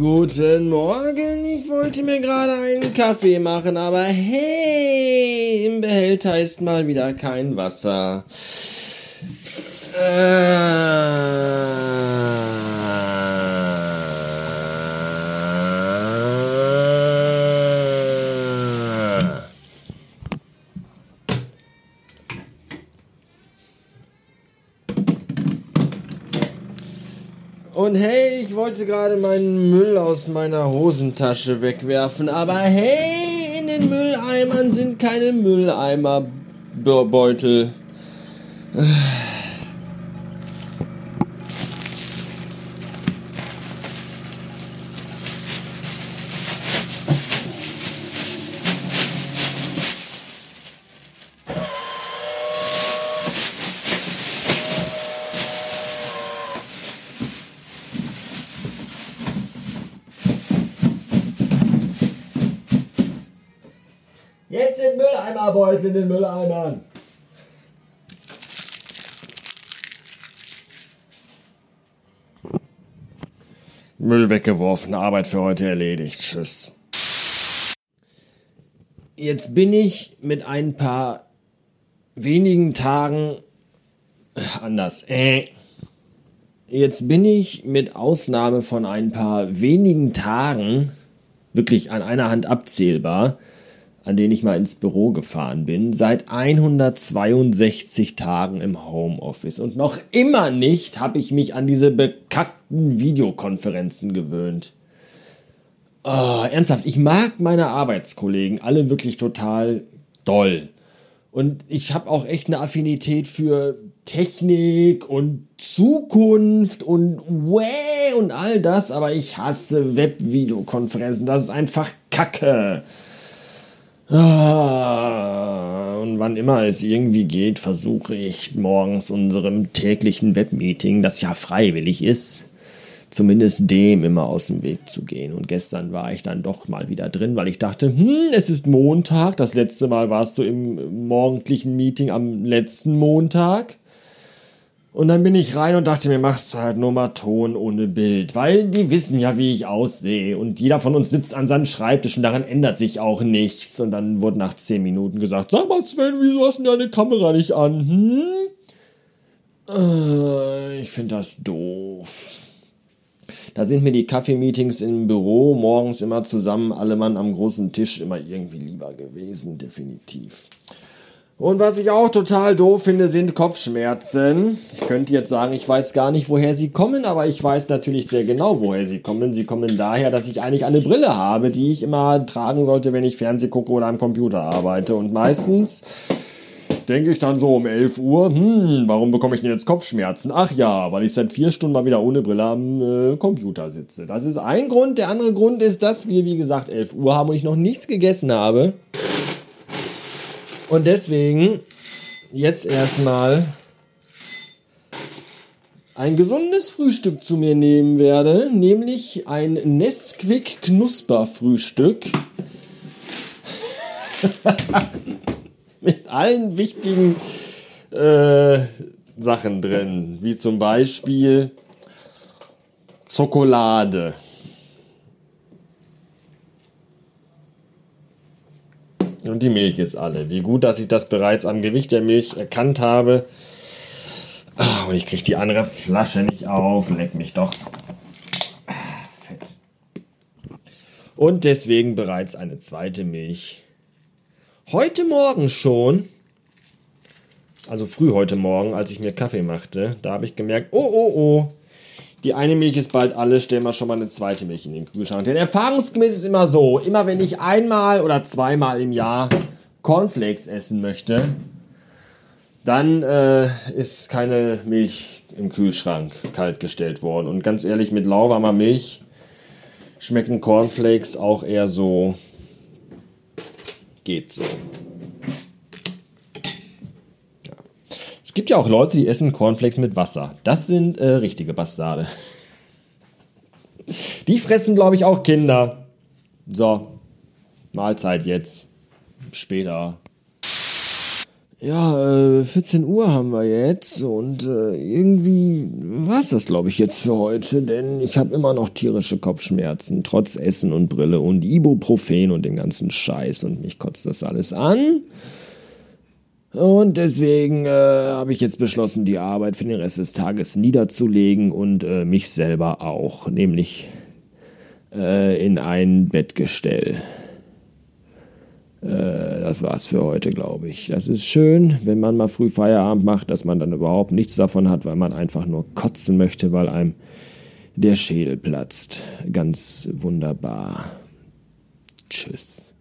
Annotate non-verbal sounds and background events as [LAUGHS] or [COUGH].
Guten Morgen, ich wollte mir gerade einen Kaffee machen, aber hey, im Behälter ist mal wieder kein Wasser. Äh. Und hey, ich wollte gerade meinen Müll aus meiner Hosentasche wegwerfen, aber hey, in den Mülleimern sind keine Mülleimerbeutel. Jetzt sind Mülleimerbeutel in den Mülleimern. Müll weggeworfen, Arbeit für heute erledigt. Tschüss. Jetzt bin ich mit ein paar wenigen Tagen äh, anders. Äh. Jetzt bin ich mit Ausnahme von ein paar wenigen Tagen wirklich an einer Hand abzählbar, an denen ich mal ins Büro gefahren bin, seit 162 Tagen im Homeoffice. Und noch immer nicht habe ich mich an diese bekackten Videokonferenzen gewöhnt. Oh, ernsthaft, ich mag meine Arbeitskollegen alle wirklich total doll. Und ich habe auch echt eine Affinität für Technik und Zukunft und Way und all das, aber ich hasse Webvideokonferenzen. Das ist einfach Kacke. Ah, Und wann immer es irgendwie geht, versuche ich morgens unserem täglichen Webmeeting, das ja freiwillig ist, zumindest dem immer aus dem Weg zu gehen. Und gestern war ich dann doch mal wieder drin, weil ich dachte, hm, es ist Montag. Das letzte Mal warst du im morgendlichen Meeting am letzten Montag. Und dann bin ich rein und dachte mir, machst halt nur mal Ton ohne Bild, weil die wissen ja, wie ich aussehe und jeder von uns sitzt an seinem Schreibtisch und daran ändert sich auch nichts. Und dann wurde nach 10 Minuten gesagt, sag mal Sven, wieso hast du deine Kamera nicht an? Hm? Äh, ich finde das doof. Da sind mir die Kaffeemeetings im Büro morgens immer zusammen, alle Mann am großen Tisch immer irgendwie lieber gewesen, definitiv. Und was ich auch total doof finde, sind Kopfschmerzen. Ich könnte jetzt sagen, ich weiß gar nicht, woher sie kommen, aber ich weiß natürlich sehr genau, woher sie kommen. Sie kommen daher, dass ich eigentlich eine Brille habe, die ich immer tragen sollte, wenn ich Fernseh gucke oder am Computer arbeite. Und meistens denke ich dann so um 11 Uhr, hm, warum bekomme ich denn jetzt Kopfschmerzen? Ach ja, weil ich seit vier Stunden mal wieder ohne Brille am äh, Computer sitze. Das ist ein Grund. Der andere Grund ist, dass wir, wie gesagt, 11 Uhr haben und ich noch nichts gegessen habe. Und deswegen jetzt erstmal ein gesundes Frühstück zu mir nehmen werde, nämlich ein Nesquik Knusperfrühstück. [LAUGHS] Mit allen wichtigen äh, Sachen drin, wie zum Beispiel Schokolade. Und die Milch ist alle. Wie gut, dass ich das bereits am Gewicht der Milch erkannt habe. Ah, Und ich kriege die andere Flasche nicht auf. Leck mich doch. Fett. Und deswegen bereits eine zweite Milch. Heute Morgen schon, also früh heute Morgen, als ich mir Kaffee machte, da habe ich gemerkt, oh, oh, oh, die eine Milch ist bald alle, stellen wir schon mal eine zweite Milch in den Kühlschrank. Denn erfahrungsgemäß ist immer so, immer wenn ich einmal oder zweimal im Jahr Cornflakes essen möchte, dann äh, ist keine Milch im Kühlschrank kalt gestellt worden. Und ganz ehrlich, mit lauwarmer Milch schmecken Cornflakes auch eher so. Geht so. Ja. Es gibt ja auch Leute, die essen Cornflakes mit Wasser. Das sind äh, richtige Bastarde. [LAUGHS] Die fressen, glaube ich, auch Kinder. So, Mahlzeit jetzt. Später. Ja, äh, 14 Uhr haben wir jetzt und äh, irgendwie war's das, glaube ich, jetzt für heute, denn ich habe immer noch tierische Kopfschmerzen, trotz Essen und Brille und Ibuprofen und dem ganzen Scheiß und mich kotzt das alles an. Und deswegen äh, habe ich jetzt beschlossen, die Arbeit für den Rest des Tages niederzulegen und äh, mich selber auch, nämlich äh, in ein Bettgestell. Äh, das war's für heute, glaube ich. Das ist schön, wenn man mal früh Feierabend macht, dass man dann überhaupt nichts davon hat, weil man einfach nur kotzen möchte, weil einem der Schädel platzt. Ganz wunderbar. Tschüss.